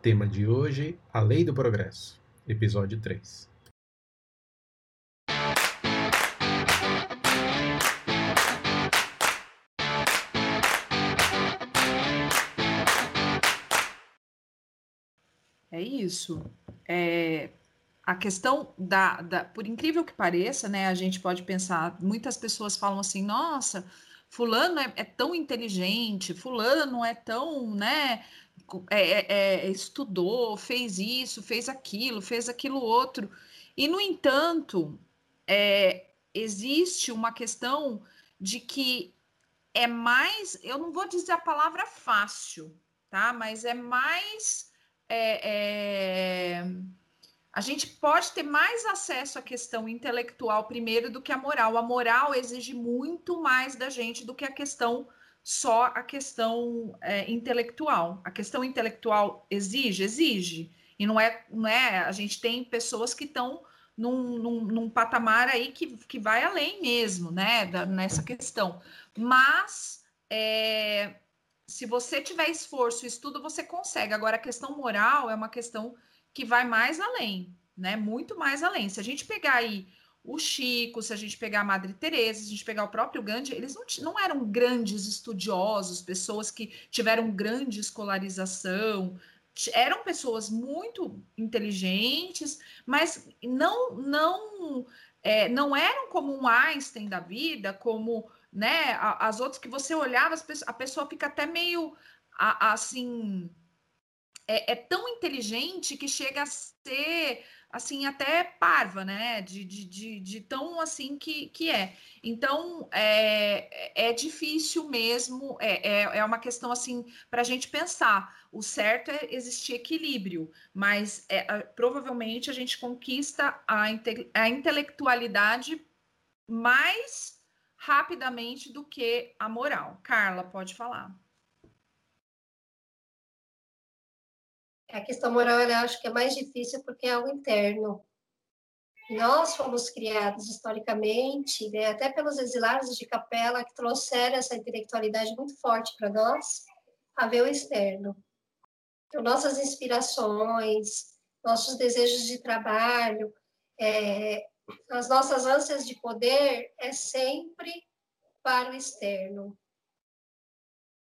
Tema de hoje: A Lei do Progresso, episódio 3. É isso. É, a questão da, da, por incrível que pareça, né, a gente pode pensar, muitas pessoas falam assim, nossa, fulano é, é tão inteligente, fulano é tão, né, é, é, é, estudou, fez isso, fez aquilo, fez aquilo outro. E, no entanto, é, existe uma questão de que é mais, eu não vou dizer a palavra fácil, tá? Mas é mais. É, é, a gente pode ter mais acesso à questão intelectual primeiro do que a moral. A moral exige muito mais da gente do que a questão só a questão é, intelectual. A questão intelectual exige, exige. E não é, não é. A gente tem pessoas que estão num, num, num, patamar aí que, que vai além mesmo, né? Da, nessa questão. Mas é, se você tiver esforço e estudo, você consegue. Agora, a questão moral é uma questão que vai mais além, né? Muito mais além. Se a gente pegar aí o Chico, se a gente pegar a Madre Teresa, se a gente pegar o próprio Gandhi, eles não, não eram grandes estudiosos, pessoas que tiveram grande escolarização, eram pessoas muito inteligentes, mas não não é, não eram como um Einstein da vida, como né, as outras que você olhava, a pessoa fica até meio assim é, é tão inteligente que chega a ser assim, até parva, né? De, de, de, de, tão assim que, que é. Então, é, é difícil mesmo, é, é, é uma questão assim para a gente pensar. O certo é existir equilíbrio, mas é, provavelmente a gente conquista a, inte, a intelectualidade mais rapidamente do que a moral. Carla, pode falar. A questão moral, eu acho que é mais difícil porque é algo interno. Nós fomos criados historicamente, né, até pelos exilados de capela, que trouxeram essa intelectualidade muito forte para nós, a ver o externo. Então, nossas inspirações, nossos desejos de trabalho, é, as nossas ânsias de poder é sempre para o externo.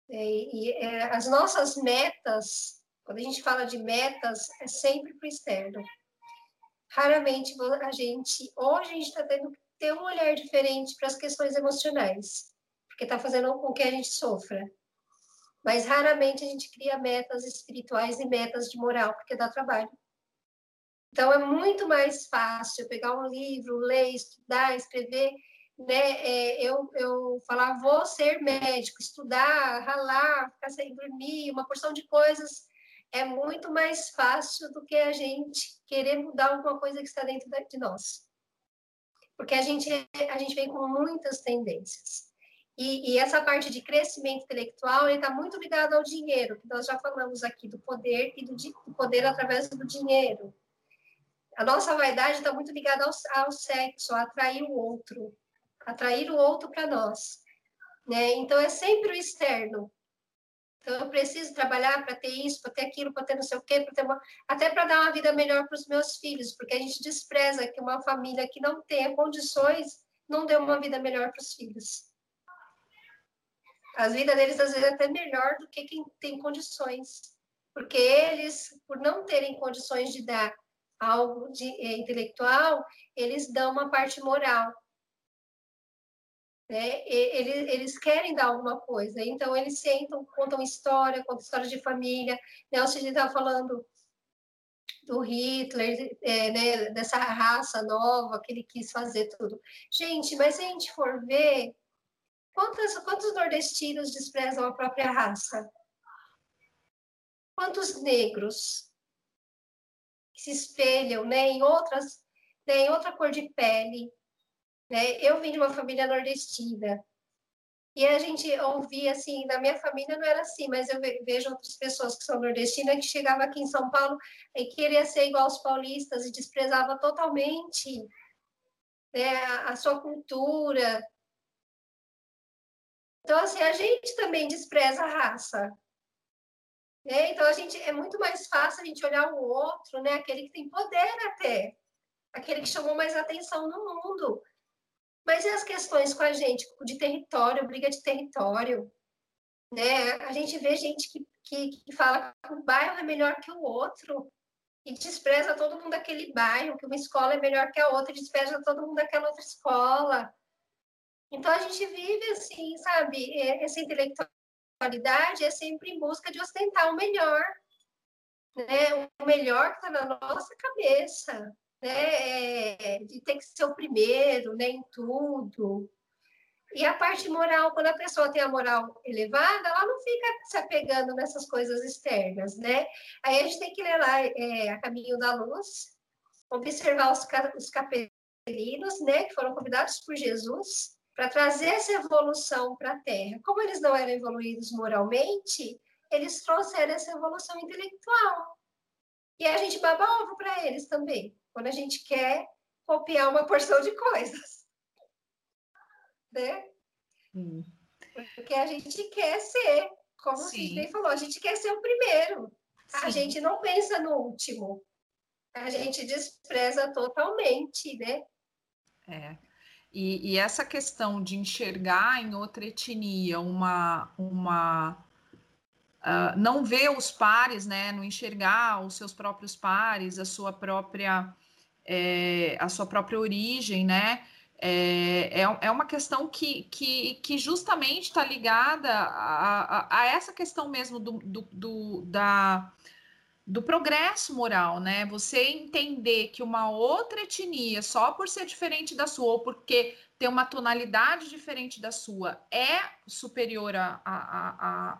E, e é, as nossas metas quando a gente fala de metas, é sempre para o externo. Raramente a gente, hoje a gente está tendo que ter um olhar diferente para as questões emocionais, porque está fazendo com que a gente sofra. Mas raramente a gente cria metas espirituais e metas de moral, porque dá trabalho. Então é muito mais fácil pegar um livro, ler, estudar, escrever, né? É, eu, eu falar, vou ser médico, estudar, ralar, ficar sem dormir, uma porção de coisas é muito mais fácil do que a gente querer mudar alguma coisa que está dentro de nós. Porque a gente, a gente vem com muitas tendências. E, e essa parte de crescimento intelectual está muito ligado ao dinheiro, que nós já falamos aqui do poder e do, do poder através do dinheiro. A nossa vaidade está muito ligada ao, ao sexo, a atrair o outro, atrair o outro para nós. Né? Então, é sempre o externo. Então, eu preciso trabalhar para ter isso, para ter aquilo, para ter não sei o quê, ter uma... até para dar uma vida melhor para os meus filhos, porque a gente despreza que uma família que não tenha condições não dê uma vida melhor para os filhos. As vidas deles, às vezes, é até melhor do que quem tem condições, porque eles, por não terem condições de dar algo de, é, intelectual, eles dão uma parte moral, né? Eles, eles querem dar alguma coisa, então eles sentam, contam história, contam história de família. Né? O Sidney estava falando do Hitler, é, né, dessa raça nova que ele quis fazer tudo. Gente, mas se a gente for ver, quantos, quantos nordestinos desprezam a própria raça? Quantos negros que se espelham né, em, outras, né, em outra cor de pele, né? Eu vim de uma família nordestina. E a gente ouvia assim, na minha família não era assim, mas eu vejo outras pessoas que são nordestinas que chegavam aqui em São Paulo e queria ser igual aos paulistas e desprezava totalmente né, a, a sua cultura. Então, assim, a gente também despreza a raça. Né? Então, a gente, é muito mais fácil a gente olhar o outro, né? aquele que tem poder até, aquele que chamou mais atenção no mundo. Mas e as questões com a gente, de território, briga de território? Né? A gente vê gente que, que, que fala que um bairro é melhor que o outro, e despreza todo mundo daquele bairro, que uma escola é melhor que a outra, e despreza todo mundo daquela outra escola. Então a gente vive assim, sabe? Essa intelectualidade é sempre em busca de ostentar o melhor, né? O melhor que está na nossa cabeça, né? É, de ter que ser o primeiro, né? Em tudo. E a parte moral, quando a pessoa tem a moral elevada, ela não fica se apegando nessas coisas externas, né? Aí a gente tem que ler lá é, A Caminho da Luz, observar os, os capelinos, né? Que foram convidados por Jesus para trazer essa evolução para a Terra. Como eles não eram evoluídos moralmente, eles trouxeram essa evolução intelectual. E a gente baba ovo para eles também, quando a gente quer copiar uma porção de coisas. Né? Hum. Porque a gente quer ser, como Sim. o Sidney falou, a gente quer ser o primeiro. Sim. A gente não pensa no último. A gente despreza totalmente, né? É. E, e, essa questão de enxergar em outra etnia uma, uma uh, não ver os pares, né, não enxergar os seus próprios pares, a sua própria é, a sua própria origem, né, é, é, é uma questão que, que, que justamente está ligada a, a, a, essa questão mesmo do, do, do da do progresso moral, né? Você entender que uma outra etnia, só por ser diferente da sua, ou porque tem uma tonalidade diferente da sua, é superior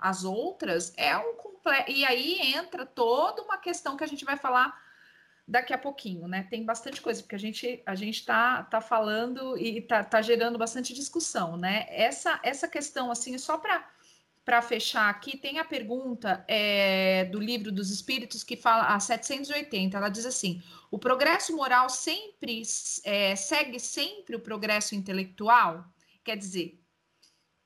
às outras, é um completo. E aí entra toda uma questão que a gente vai falar daqui a pouquinho, né? Tem bastante coisa, porque a gente a gente tá, tá falando e tá, tá gerando bastante discussão, né? Essa, essa questão, assim, só para para fechar aqui, tem a pergunta é, do livro dos Espíritos que fala a 780. Ela diz assim: o progresso moral sempre é, segue sempre o progresso intelectual? Quer dizer,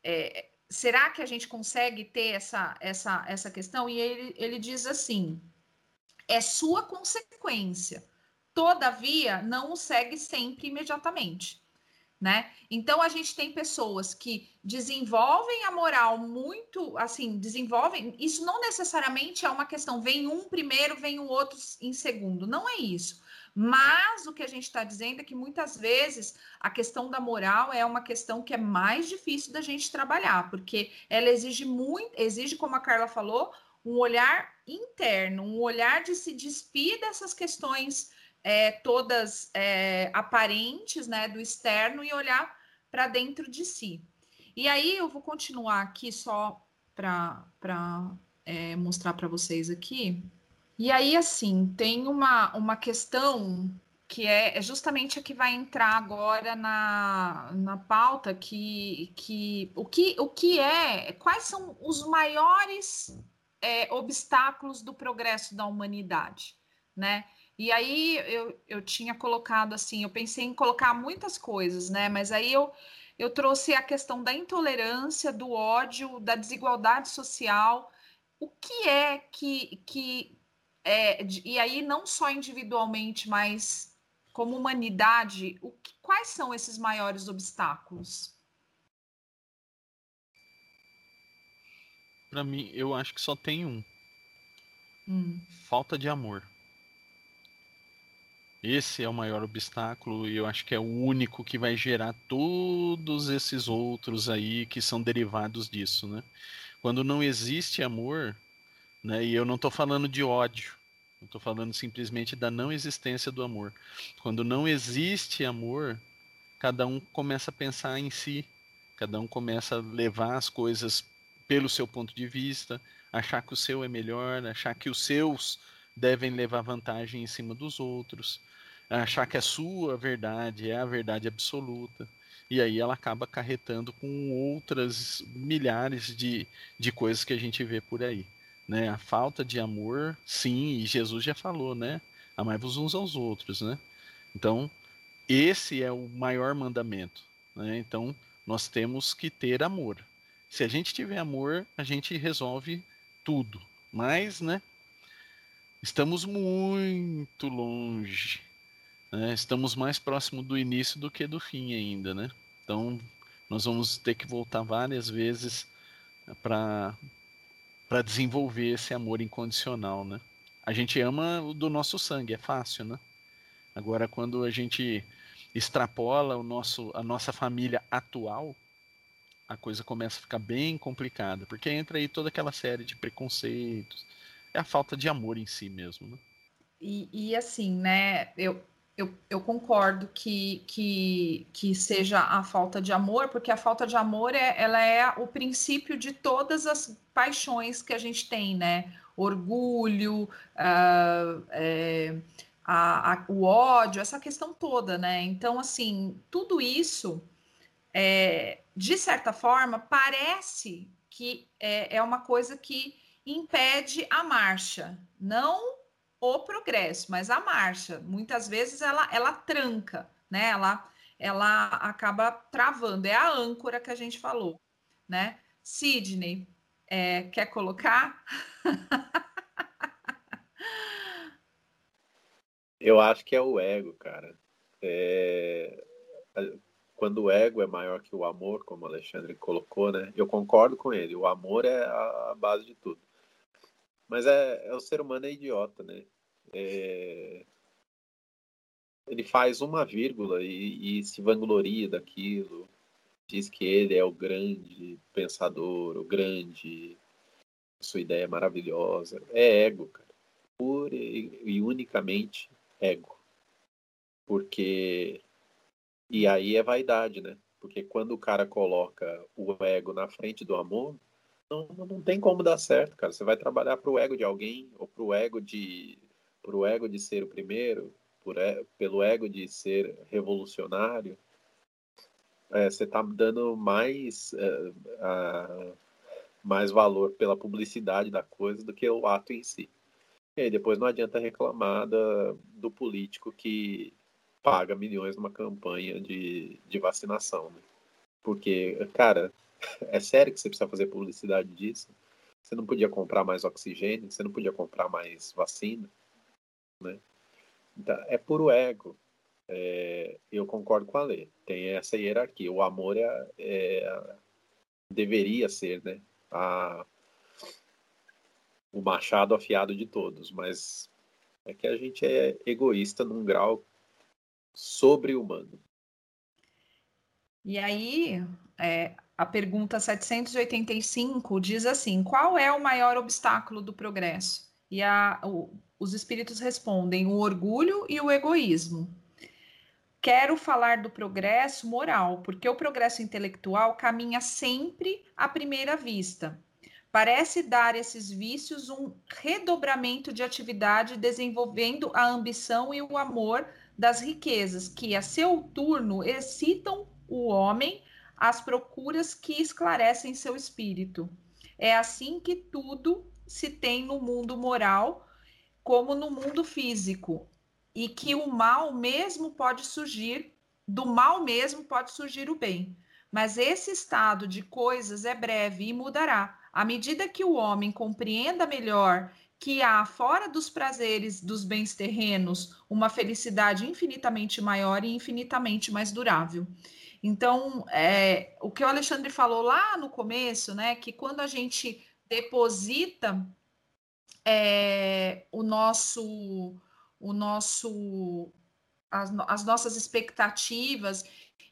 é, será que a gente consegue ter essa, essa, essa questão? E ele, ele diz assim: é sua consequência. Todavia, não o segue sempre imediatamente né? Então a gente tem pessoas que desenvolvem a moral muito, assim, desenvolvem. Isso não necessariamente é uma questão, vem um primeiro, vem o outro em segundo. Não é isso. Mas o que a gente está dizendo é que muitas vezes a questão da moral é uma questão que é mais difícil da gente trabalhar, porque ela exige muito, exige, como a Carla falou, um olhar interno, um olhar de se despir dessas questões é, todas é, aparentes, né, do externo e olhar para dentro de si. E aí eu vou continuar aqui só para é, mostrar para vocês aqui. E aí, assim, tem uma, uma questão que é, é justamente a que vai entrar agora na, na pauta, que, que, o que o que é, quais são os maiores é, obstáculos do progresso da humanidade, né? E aí eu, eu tinha colocado assim, eu pensei em colocar muitas coisas, né? Mas aí eu, eu trouxe a questão da intolerância, do ódio, da desigualdade social. O que é que, que é, e aí não só individualmente, mas como humanidade, o que, quais são esses maiores obstáculos? Para mim, eu acho que só tem um. Hum. Falta de amor. Esse é o maior obstáculo e eu acho que é o único que vai gerar todos esses outros aí que são derivados disso, né? Quando não existe amor, né? E eu não estou falando de ódio, eu estou falando simplesmente da não existência do amor. Quando não existe amor, cada um começa a pensar em si, cada um começa a levar as coisas pelo seu ponto de vista, achar que o seu é melhor, achar que os seus devem levar vantagem em cima dos outros achar que a sua verdade é a verdade absoluta. E aí ela acaba acarretando com outras milhares de, de coisas que a gente vê por aí. Né? A falta de amor, sim, e Jesus já falou, né? Amai-vos uns aos outros, né? Então, esse é o maior mandamento. Né? Então, nós temos que ter amor. Se a gente tiver amor, a gente resolve tudo. Mas, né? Estamos muito longe. Né? Estamos mais próximo do início do que do fim ainda, né? Então, nós vamos ter que voltar várias vezes para para desenvolver esse amor incondicional, né? A gente ama o do nosso sangue, é fácil, né? Agora, quando a gente extrapola o nosso, a nossa família atual, a coisa começa a ficar bem complicada, porque entra aí toda aquela série de preconceitos, é a falta de amor em si mesmo, né? E, e assim, né, eu, eu, eu concordo que, que, que seja a falta de amor, porque a falta de amor é, ela é o princípio de todas as paixões que a gente tem, né? Orgulho, uh, é, a, a, o ódio, essa questão toda, né? Então, assim, tudo isso, é, de certa forma, parece que é, é uma coisa que impede a marcha, não o progresso, mas a marcha. Muitas vezes ela, ela tranca, né? Ela, ela acaba travando. É a âncora que a gente falou, né? Sidney, é, quer colocar? Eu acho que é o ego, cara. É... Quando o ego é maior que o amor, como o Alexandre colocou, né? Eu concordo com ele. O amor é a base de tudo. Mas é, é o ser humano é idiota, né? É... Ele faz uma vírgula e, e se vangloria daquilo, diz que ele é o grande pensador, o grande, sua ideia é maravilhosa. É ego, cara. Pura e unicamente ego. Porque. E aí é vaidade, né? Porque quando o cara coloca o ego na frente do amor, não, não tem como dar certo, cara. Você vai trabalhar pro ego de alguém, ou pro ego de por o ego de ser o primeiro, por, pelo ego de ser revolucionário, é, você está dando mais, é, mais valor pela publicidade da coisa do que o ato em si. E aí depois não adianta reclamar da, do político que paga milhões numa campanha de, de vacinação. Né? Porque, cara, é sério que você precisa fazer publicidade disso? Você não podia comprar mais oxigênio, você não podia comprar mais vacina né? Então, é puro ego. É, eu concordo com a lei. Tem essa hierarquia. O amor é, é deveria ser, né? A, o machado afiado de todos, mas é que a gente é egoísta num grau sobre-humano. E aí, é, a pergunta 785 diz assim: qual é o maior obstáculo do progresso? E a, o, os espíritos respondem o orgulho e o egoísmo. Quero falar do progresso moral, porque o progresso intelectual caminha sempre à primeira vista. Parece dar esses vícios um redobramento de atividade, desenvolvendo a ambição e o amor das riquezas, que a seu turno excitam o homem às procuras que esclarecem seu espírito. É assim que tudo se tem no mundo moral como no mundo físico, e que o mal mesmo pode surgir, do mal mesmo pode surgir o bem. Mas esse estado de coisas é breve e mudará. À medida que o homem compreenda melhor que há fora dos prazeres dos bens terrenos uma felicidade infinitamente maior e infinitamente mais durável. Então, é, o que o Alexandre falou lá no começo, né, que quando a gente deposita é, o nosso, o nosso, as, as nossas expectativas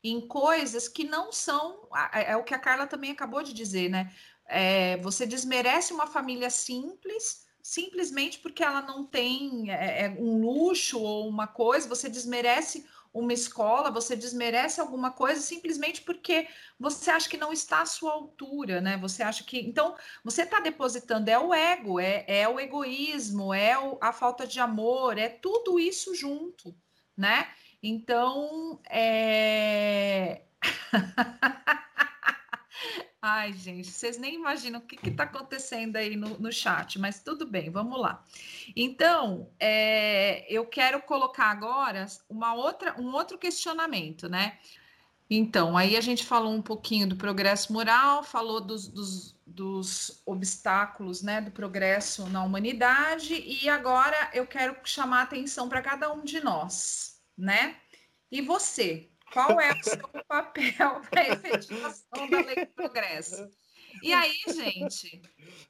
em coisas que não são, é, é, o que a Carla também acabou de dizer, né? É, você desmerece uma família simples simplesmente porque ela não tem é, é um luxo ou uma coisa, você desmerece uma escola, você desmerece alguma coisa simplesmente porque você acha que não está à sua altura, né? Você acha que. Então, você está depositando, é o ego, é, é o egoísmo, é o, a falta de amor, é tudo isso junto, né? Então, é. Ai, gente, vocês nem imaginam o que está acontecendo aí no, no chat, mas tudo bem, vamos lá. Então, é, eu quero colocar agora uma outra, um outro questionamento, né? Então, aí a gente falou um pouquinho do progresso moral, falou dos, dos, dos obstáculos né, do progresso na humanidade, e agora eu quero chamar a atenção para cada um de nós, né? E você, qual é o seu papel para a efetivação da lei do progresso? E aí, gente,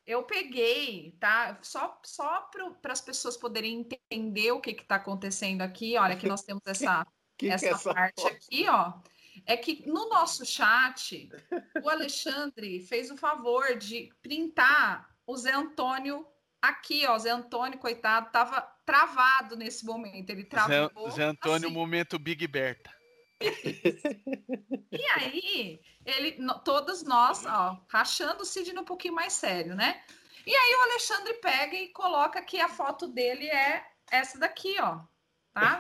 eu peguei, tá? Só, só para as pessoas poderem entender o que está acontecendo aqui. Olha, que nós temos essa, que essa, que é essa parte foto? aqui, ó. É que no nosso chat, o Alexandre fez o favor de printar o Zé Antônio aqui, ó. O Zé Antônio, coitado, estava travado nesse momento. Ele travou. Zé, Zé Antônio, assim. momento Big Berta. e aí, ele, todos nós, ó, rachando o Sidney um pouquinho mais sério, né? E aí o Alexandre pega e coloca que a foto dele é essa daqui, ó, tá?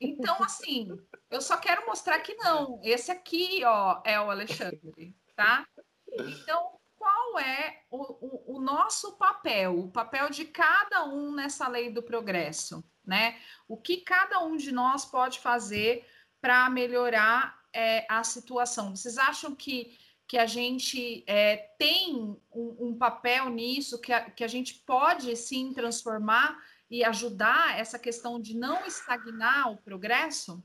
Então, assim, eu só quero mostrar que não. Esse aqui, ó, é o Alexandre, tá? Então, qual é o, o, o nosso papel, o papel de cada um nessa lei do progresso, né? O que cada um de nós pode fazer para melhorar é, a situação? Vocês acham que, que a gente é, tem um, um, papel nisso, que a, que a gente pode sim transformar e ajudar essa questão de não estagnar o progresso?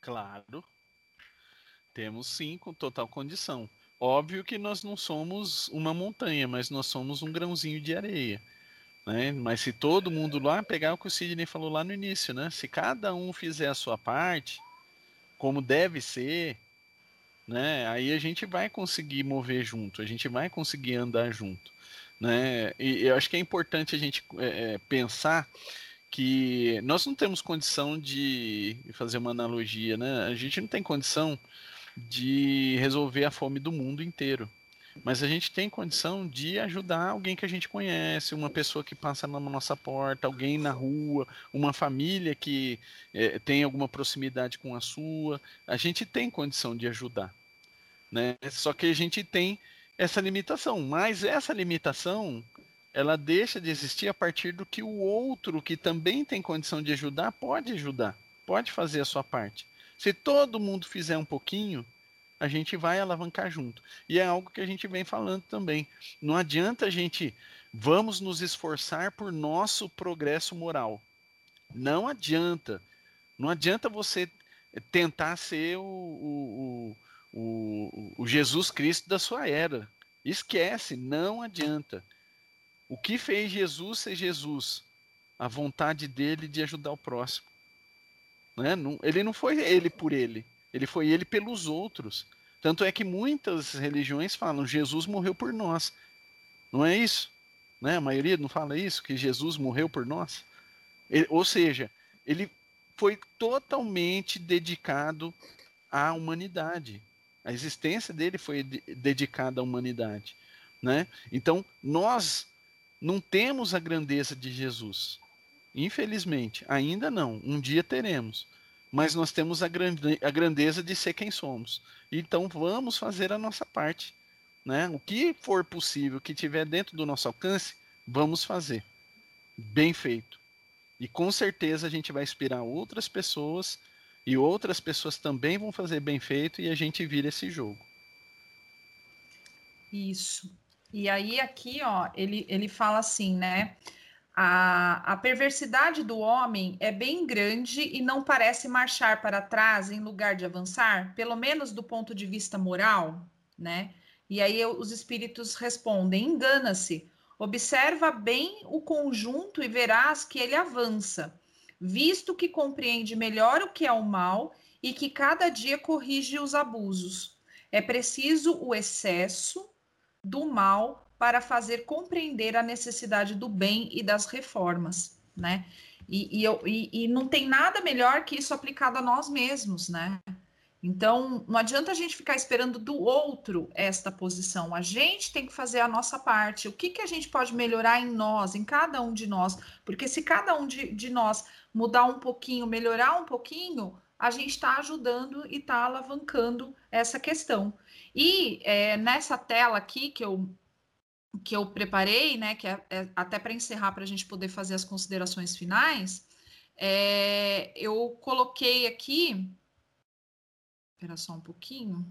Claro, temos sim, com total condição. Óbvio que nós não somos uma montanha, mas nós somos um grãozinho de areia. Né? Mas se todo mundo lá pegar o que o Sidney falou lá no início, né? Se cada um fizer a sua parte, como deve ser, né? Aí a gente vai conseguir mover junto, a gente vai conseguir andar junto, né? E eu acho que é importante a gente é, é pensar que nós não temos condição de fazer uma analogia, né? A gente não tem condição de resolver a fome do mundo inteiro mas a gente tem condição de ajudar alguém que a gente conhece, uma pessoa que passa na nossa porta, alguém na rua, uma família que é, tem alguma proximidade com a sua. A gente tem condição de ajudar, né? Só que a gente tem essa limitação, mas essa limitação ela deixa de existir a partir do que o outro que também tem condição de ajudar pode ajudar, pode fazer a sua parte. Se todo mundo fizer um pouquinho, a gente vai alavancar junto. E é algo que a gente vem falando também. Não adianta a gente vamos nos esforçar por nosso progresso moral. Não adianta. Não adianta você tentar ser o, o, o, o, Jesus Cristo da sua era. Esquece, não adianta. O que fez Jesus ser Jesus? A vontade dele de ajudar o próximo. Né? Ele não foi ele por ele. Ele foi ele pelos outros. Tanto é que muitas religiões falam Jesus morreu por nós. Não é isso? Né? A maioria não fala isso, que Jesus morreu por nós. Ele, ou seja, ele foi totalmente dedicado à humanidade. A existência dele foi de, dedicada à humanidade. Né? Então, nós não temos a grandeza de Jesus. Infelizmente, ainda não. Um dia teremos mas nós temos a, grande, a grandeza de ser quem somos. Então vamos fazer a nossa parte. Né? O que for possível, que tiver dentro do nosso alcance, vamos fazer. Bem feito. E com certeza a gente vai inspirar outras pessoas e outras pessoas também vão fazer bem feito e a gente vira esse jogo. Isso. E aí aqui, ó, ele, ele fala assim, né? A, a perversidade do homem é bem grande e não parece marchar para trás em lugar de avançar, pelo menos do ponto de vista moral, né? E aí os espíritos respondem: engana-se, observa bem o conjunto e verás que ele avança, visto que compreende melhor o que é o mal e que cada dia corrige os abusos. É preciso o excesso do mal para fazer compreender a necessidade do bem e das reformas, né? E, e, eu, e, e não tem nada melhor que isso aplicado a nós mesmos, né? Então, não adianta a gente ficar esperando do outro esta posição. A gente tem que fazer a nossa parte. O que, que a gente pode melhorar em nós, em cada um de nós? Porque se cada um de, de nós mudar um pouquinho, melhorar um pouquinho, a gente está ajudando e está alavancando essa questão. E é, nessa tela aqui que eu que eu preparei, né, que é, é até para encerrar, para a gente poder fazer as considerações finais, é, eu coloquei aqui Espera só um pouquinho.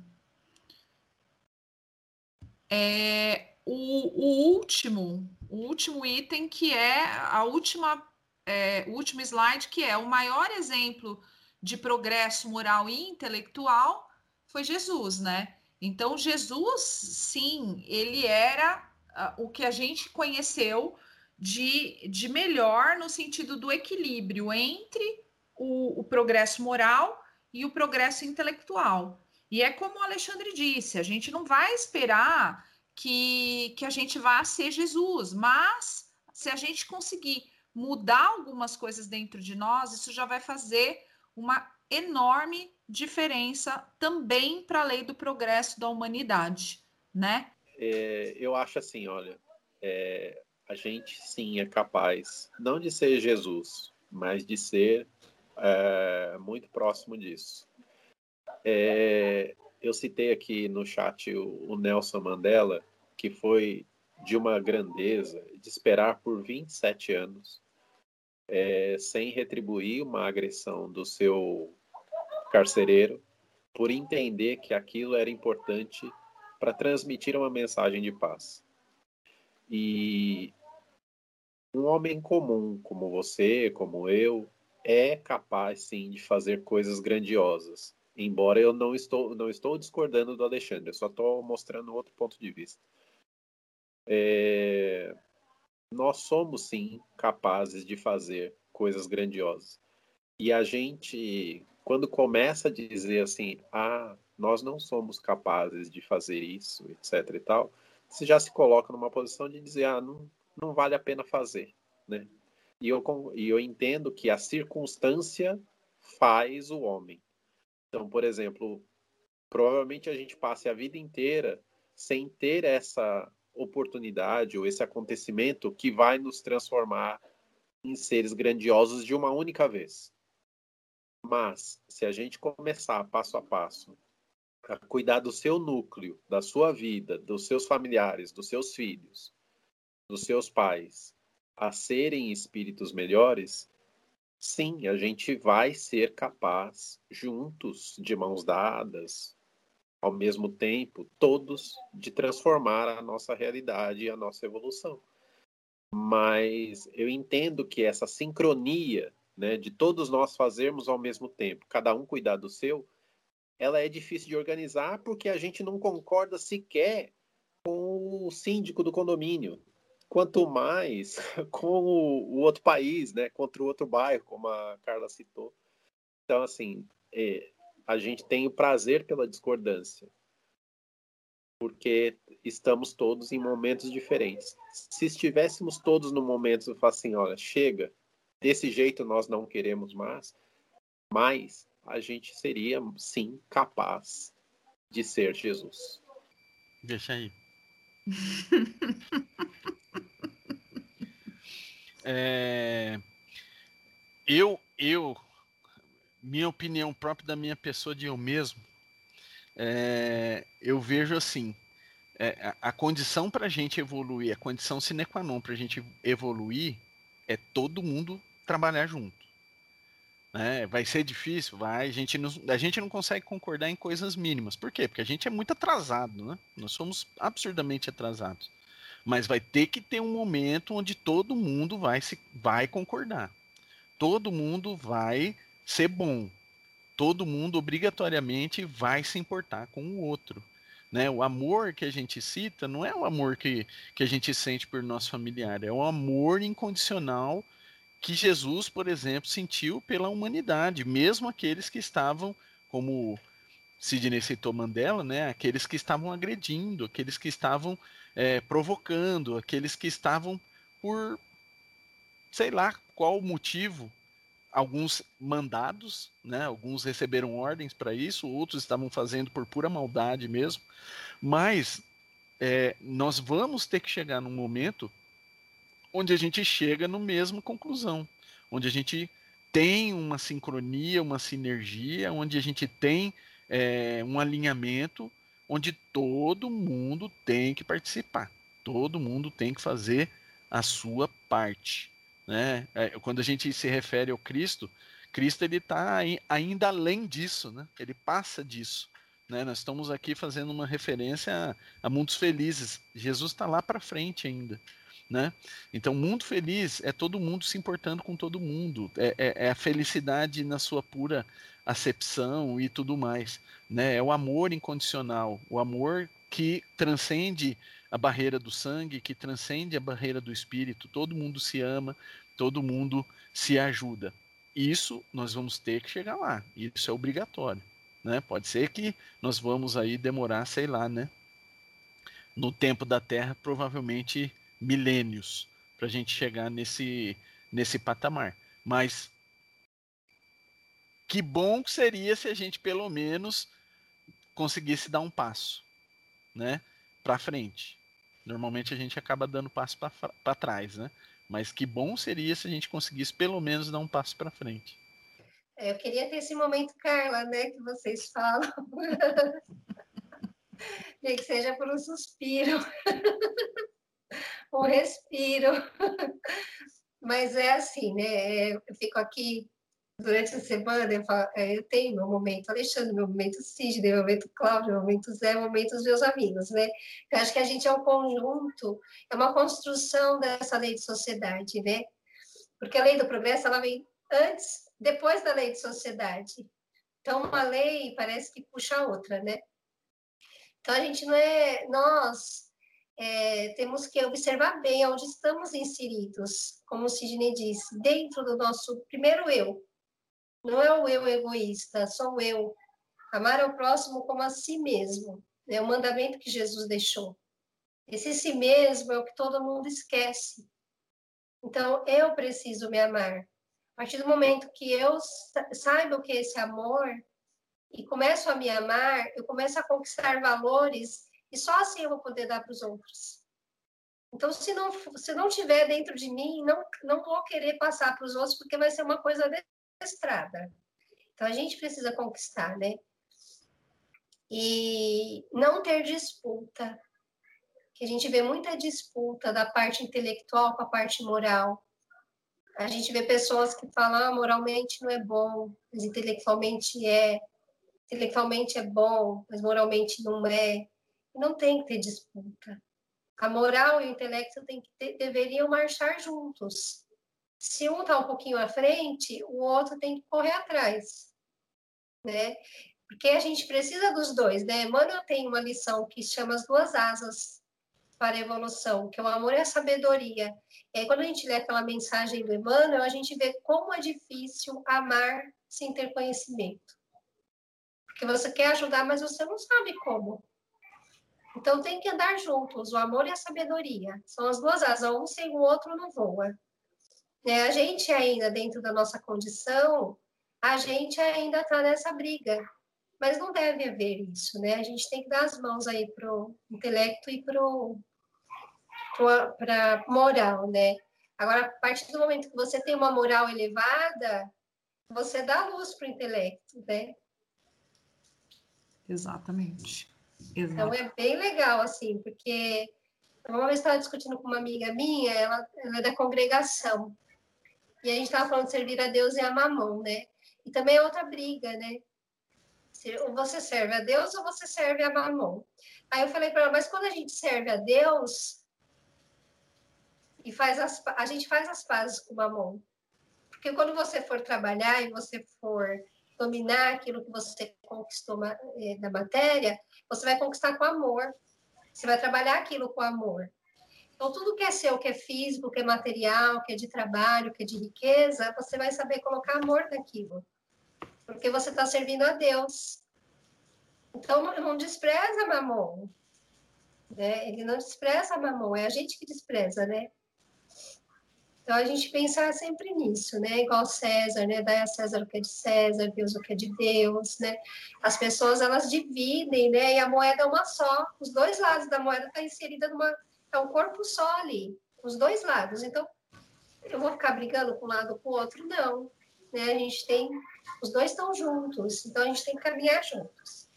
É, o, o, último, o último item que é a última, é, o último slide, que é o maior exemplo de progresso moral e intelectual foi Jesus, né? Então, Jesus, sim, ele era uh, o que a gente conheceu de, de melhor no sentido do equilíbrio entre o, o progresso moral e o progresso intelectual. E é como o Alexandre disse, a gente não vai esperar que, que a gente vá ser Jesus, mas se a gente conseguir mudar algumas coisas dentro de nós, isso já vai fazer uma enorme diferença também para a lei do progresso da humanidade, né? É, eu acho assim, olha, é, a gente sim é capaz, não de ser Jesus, mas de ser é, muito próximo disso. É, eu citei aqui no chat o, o, Nelson Mandela, que foi de uma grandeza de esperar por 27 anos, é, sem retribuir uma agressão do seu carcereiro, por entender que aquilo era importante para transmitir uma mensagem de paz. E um homem comum como você, como eu, é capaz sim de fazer coisas grandiosas. Embora eu não estou, não estou discordando do Alexandre, eu só estou mostrando outro ponto de vista. É... Nós somos sim capazes de fazer coisas grandiosas. E a gente, quando começa a dizer assim, ah, nós não somos capazes de fazer isso, etc e tal, você já se coloca numa posição de dizer, ah, não, não vale a pena fazer, né? E eu, e eu entendo que a circunstância faz o homem. Então, por exemplo, provavelmente a gente passe a vida inteira sem ter essa oportunidade ou esse acontecimento que vai nos transformar em seres grandiosos de uma única vez. Mas, se a gente começar passo a passo cuidar do seu núcleo, da sua vida, dos seus familiares, dos seus filhos, dos seus pais, a serem espíritos melhores, sim, a gente vai ser capaz, juntos, de mãos dadas, ao mesmo tempo, todos, de transformar a nossa realidade e a nossa evolução. Mas eu entendo que essa sincronia, né, de todos nós fazermos ao mesmo tempo, cada um cuidar do seu, ela é difícil de organizar porque a gente não concorda sequer com o síndico do condomínio, quanto mais com o, outro país, né, contra o outro bairro, como a Carla citou. Então, assim, é, a gente tem o prazer pela discordância, porque estamos todos em momentos diferentes. Se estivéssemos todos no momento, assim, olha, chega, desse jeito nós não queremos mais, mas a gente seria, sim, capaz de ser Jesus. Deixa aí. É, eu, eu, minha opinião própria da minha pessoa de eu mesmo, é, eu vejo assim, é, a, a, condição para a gente evoluir, a condição sine qua non para a gente evoluir é todo mundo trabalhar junto. Né? Vai ser difícil, vai. A gente, não, a gente não consegue concordar em coisas mínimas. Por quê? Porque a gente é muito atrasado, né? Nós somos absurdamente atrasados mas vai ter que ter um momento onde todo mundo vai se vai concordar. Todo mundo vai ser bom. Todo mundo obrigatoriamente vai se importar com o outro. Né? O amor que a gente cita não é o amor que, que a gente sente por nosso familiar, é o amor incondicional que Jesus, por exemplo, sentiu pela humanidade, mesmo aqueles que estavam, como Sidney citou Mandela, né? aqueles que estavam agredindo, aqueles que estavam é, provocando, aqueles que estavam por sei lá qual motivo, alguns mandados, né? Alguns receberam ordens para isso, outros estavam fazendo por pura maldade mesmo. Mas é, nós vamos ter que chegar num momento onde a gente chega no mesmo conclusão, onde a gente tem uma sincronia, uma sinergia, onde a gente tem é, um alinhamento onde todo mundo tem que participar, todo mundo tem que fazer a sua parte. Né? É, quando a gente se refere ao Cristo, Cristo ele está ainda além disso, né? Ele passa disso. Né? Nós estamos aqui fazendo uma referência a, a mundos felizes. Jesus está lá para frente ainda. Né? Então, mundo feliz é todo mundo se importando com todo mundo, é, é, é, a felicidade na sua pura acepção e tudo mais. Né? É o amor incondicional, o amor que transcende a barreira do sangue, que transcende a barreira do espírito. Todo mundo se ama, todo mundo se ajuda. Isso nós vamos ter que chegar lá. Isso é obrigatório. Né? Pode ser que nós vamos aí demorar, sei lá, né? No tempo da Terra, provavelmente milênios para a gente chegar nesse, nesse patamar. Mas que bom seria se a gente pelo menos conseguisse dar um passo, né, para frente. Normalmente a gente acaba dando passo para trás, né? Mas que bom seria se a gente conseguisse pelo menos dar um passo para frente. É, eu queria ter esse momento, Carla, né, que vocês falam. Nem que seja por um suspiro. um respiro. Mas é assim, né? Eu fico aqui durante a semana, eu, falo, é, eu tenho meu momento Alexandre, meu momento Sidney, meu momento Cláudio, meu momento Zé, meu momento dos meus amigos, né? Eu acho que a gente é um conjunto, é uma construção dessa lei de sociedade, né? Porque a lei do progresso, ela vem antes, depois da lei de sociedade. Então, uma lei parece que puxa a outra, né? Então, a gente não é, nós, é, temos que observar bem onde estamos inseridos, como o Sidney disse, dentro do nosso primeiro eu. Não é o eu egoísta, só o eu. Amar ao próximo como a si mesmo. É o mandamento que Jesus deixou. Esse si mesmo é o que todo mundo esquece. Então, eu preciso me amar. A partir do momento que eu saiba o que é esse amor e começo a me amar, eu começo a conquistar valores e só assim eu vou poder dar para os outros. Então, se não, se não tiver dentro de mim, não, não vou querer passar para os outros, porque vai ser uma coisa destrada. Então, a gente precisa conquistar, né? E não ter disputa. Que a gente vê muita disputa da parte intelectual com a parte moral. A gente vê pessoas que falam, ah, moralmente não é bom, mas intelectualmente é. Intelectualmente é bom, mas moralmente não é não tem que ter disputa. A moral e o intelecto tem que ter, deveriam marchar juntos. Se um está um pouquinho à frente, o outro tem que correr atrás, né? Porque a gente precisa dos dois, né? Emmanuel tem uma lição que chama as duas asas para a evolução, que é o amor e a sabedoria. E aí, quando a gente lê aquela mensagem do Emmanuel, a gente vê como é difícil amar sem ter conhecimento. Porque você quer ajudar, mas você não sabe como. Então tem que andar juntos, o amor e a sabedoria. São as duas asas, um sem o outro não voa. É, a gente ainda, dentro da nossa condição, a gente ainda está nessa briga. Mas não deve haver isso, né? A gente tem que dar as mãos aí para o intelecto e para a moral, né? Agora, a partir do momento que você tem uma moral elevada, você dá luz para o intelecto, né? Exatamente. Exato. Então é bem legal, assim, porque uma vez estava discutindo com uma amiga minha, ela, ela é da congregação, e a gente estava falando de servir a Deus e a mamão, né? E também é outra briga, né? Ou você serve a Deus ou você serve a mamão. Aí eu falei para ela, mas quando a gente serve a Deus e faz as, a gente faz as pazes com o mamão. Porque quando você for trabalhar e você for dominar aquilo que você conquistou eh, da matéria, você vai conquistar com amor. Você vai trabalhar aquilo com amor. Então, tudo que é seu, que é físico, que é material, que é de trabalho, que é de riqueza, você vai saber colocar amor naquilo. Porque você está servindo a Deus. Então, não, despreza mamon. Né? Ele não despreza mamon, é a gente que despreza, né? Então, a gente pensar sempre nisso, né? Igual César, né? Dai a César o que é de César, Deus o que é de Deus, né? As pessoas, elas dividem, né? E a moeda é uma só. Os dois lados da moeda estão tá inserida numa... É um corpo só ali, os dois lados. Então, eu vou ficar brigando com um lado com o outro? Não. Né? A gente tem... Os dois estão juntos, então a gente tem que caminhar juntos.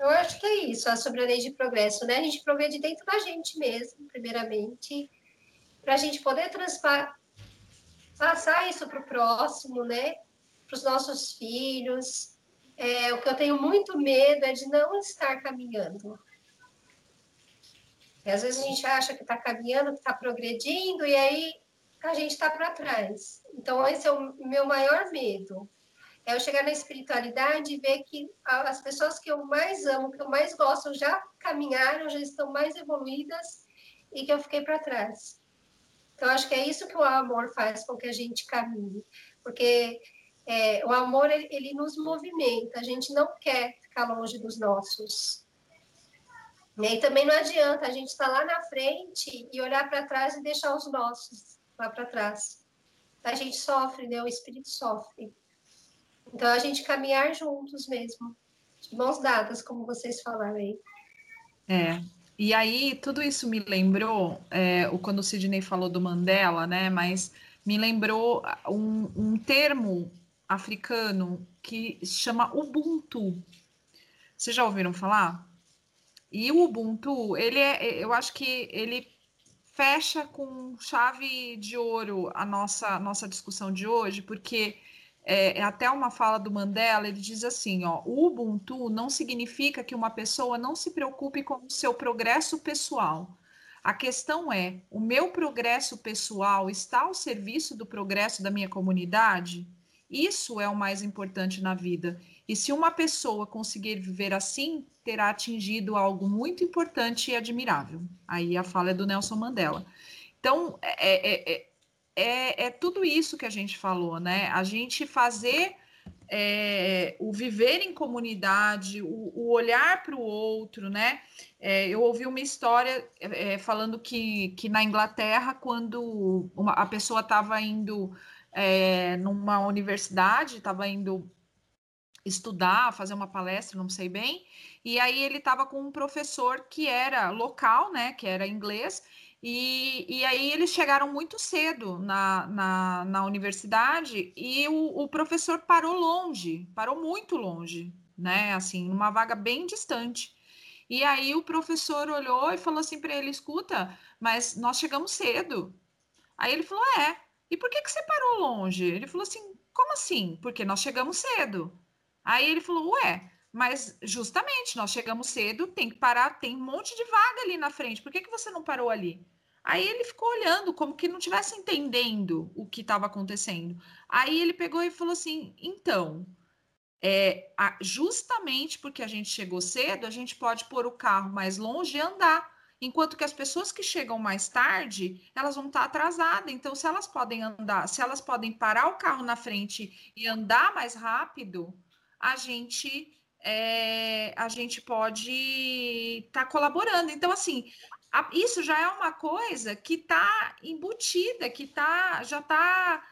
Eu acho que é isso, sobre a lei de progresso, né? A gente progredir dentro da gente mesmo, primeiramente, para a gente poder passar isso para o próximo, né? para os nossos filhos. É, o que eu tenho muito medo é de não estar caminhando. E às vezes a gente acha que está caminhando, que está progredindo, e aí a gente está para trás. Então, esse é o meu maior medo. É eu chegar na espiritualidade e ver que as pessoas que eu mais amo, que eu mais gosto, já caminharam, já estão mais evoluídas e que eu fiquei para trás. Então, acho que é isso que o amor faz com que a gente caminhe. Porque é, o amor, ele, ele nos movimenta. A gente não quer ficar longe dos nossos. E também não adianta a gente estar tá lá na frente e olhar para trás e deixar os nossos lá para trás. A gente sofre, né? O espírito sofre. Então, a gente caminhar juntos mesmo, de mãos dadas, como vocês falaram aí. É. E aí, tudo isso me lembrou, é, quando o Sidney falou do Mandela, né? Mas me lembrou um, um termo africano que chama Ubuntu. Vocês já ouviram falar? E o Ubuntu, ele é, eu acho que ele fecha com chave de ouro a nossa, nossa discussão de hoje, porque é, é, até uma fala do Mandela, ele diz assim, ó, o Ubuntu não significa que uma pessoa não se preocupe com o seu progresso pessoal. A questão é, o meu progresso pessoal está ao serviço do progresso da minha comunidade? Isso é o mais importante na vida. E se uma pessoa conseguir viver assim, terá atingido algo muito importante e admirável. Aí a fala é do Nelson Mandela. Então, é, é, é, é, é tudo isso que a gente falou, né? A gente fazer é, o viver em comunidade, o, o olhar para o outro, né? É, eu ouvi uma história é, falando que, que na Inglaterra, quando uma, a pessoa estava indo é, numa universidade, estava indo estudar, fazer uma palestra, não sei bem. E aí ele estava com um professor que era local, né, que era inglês, e, e aí eles chegaram muito cedo na, na, na universidade e o, o professor parou longe, parou muito longe, né, assim, numa vaga bem distante. E aí o professor olhou e falou assim para ele: escuta, mas nós chegamos cedo. Aí ele falou: é. E por que, que você parou longe? Ele falou assim: como assim? Porque nós chegamos cedo. Aí ele falou: Ué, mas justamente nós chegamos cedo, tem que parar, tem um monte de vaga ali na frente, por que, que você não parou ali? Aí ele ficou olhando, como que não tivesse entendendo o que estava acontecendo. Aí ele pegou e falou assim: então, é, justamente porque a gente chegou cedo, a gente pode pôr o carro mais longe e andar. Enquanto que as pessoas que chegam mais tarde, elas vão estar atrasadas. Então, se elas podem andar, se elas podem parar o carro na frente e andar mais rápido, a gente é, a gente pode estar tá colaborando. Então, assim, a, isso já é uma coisa que está embutida, que tá, já está.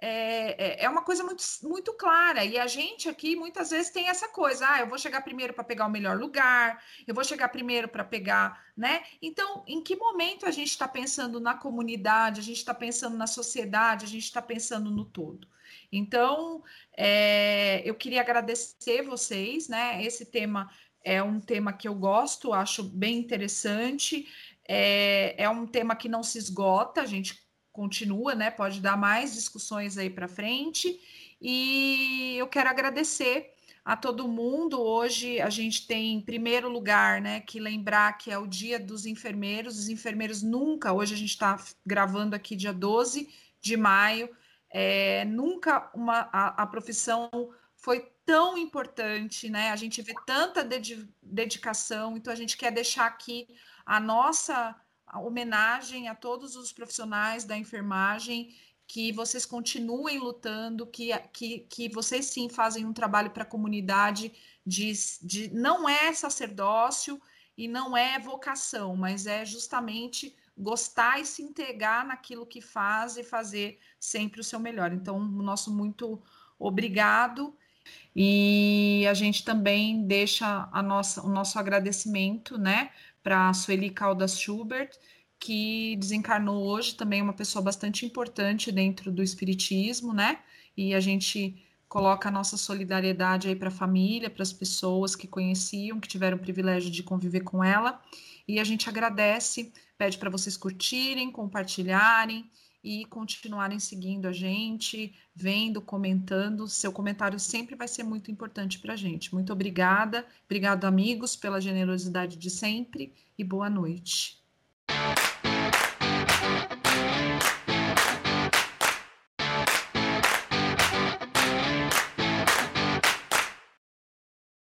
É, é, é uma coisa muito, muito clara. E a gente aqui muitas vezes tem essa coisa: ah, eu vou chegar primeiro para pegar o melhor lugar, eu vou chegar primeiro para pegar, né? Então, em que momento a gente está pensando na comunidade, a gente está pensando na sociedade, a gente está pensando no todo? Então, é, eu queria agradecer vocês, né? Esse tema é um tema que eu gosto, acho bem interessante. É, é um tema que não se esgota, a gente continua, né? Pode dar mais discussões aí para frente. E eu quero agradecer a todo mundo. Hoje a gente tem, em primeiro lugar, né, que lembrar que é o dia dos enfermeiros. Os enfermeiros nunca, hoje a gente está gravando aqui dia 12 de maio, é, nunca uma, a, a, profissão foi tão importante, né? A gente vê tanta ded dedicação, então a gente quer deixar aqui a nossa homenagem a todos os profissionais da enfermagem, que vocês continuem lutando, que, que, que vocês sim fazem um trabalho para a comunidade de, de não é sacerdócio e não é vocação, mas é justamente gostar e se entregar naquilo que faz e fazer sempre o seu melhor. Então, o nosso muito obrigado. E a gente também deixa a nossa, o nosso agradecimento, né, para a Sueli Caldas Schubert, que desencarnou hoje, também uma pessoa bastante importante dentro do espiritismo, né? E a gente coloca a nossa solidariedade aí para a família, para as pessoas que conheciam, que tiveram o privilégio de conviver com ela. E a gente agradece, pede para vocês curtirem, compartilharem e continuarem seguindo a gente, vendo, comentando. Seu comentário sempre vai ser muito importante para a gente. Muito obrigada. Obrigado, amigos, pela generosidade de sempre e boa noite.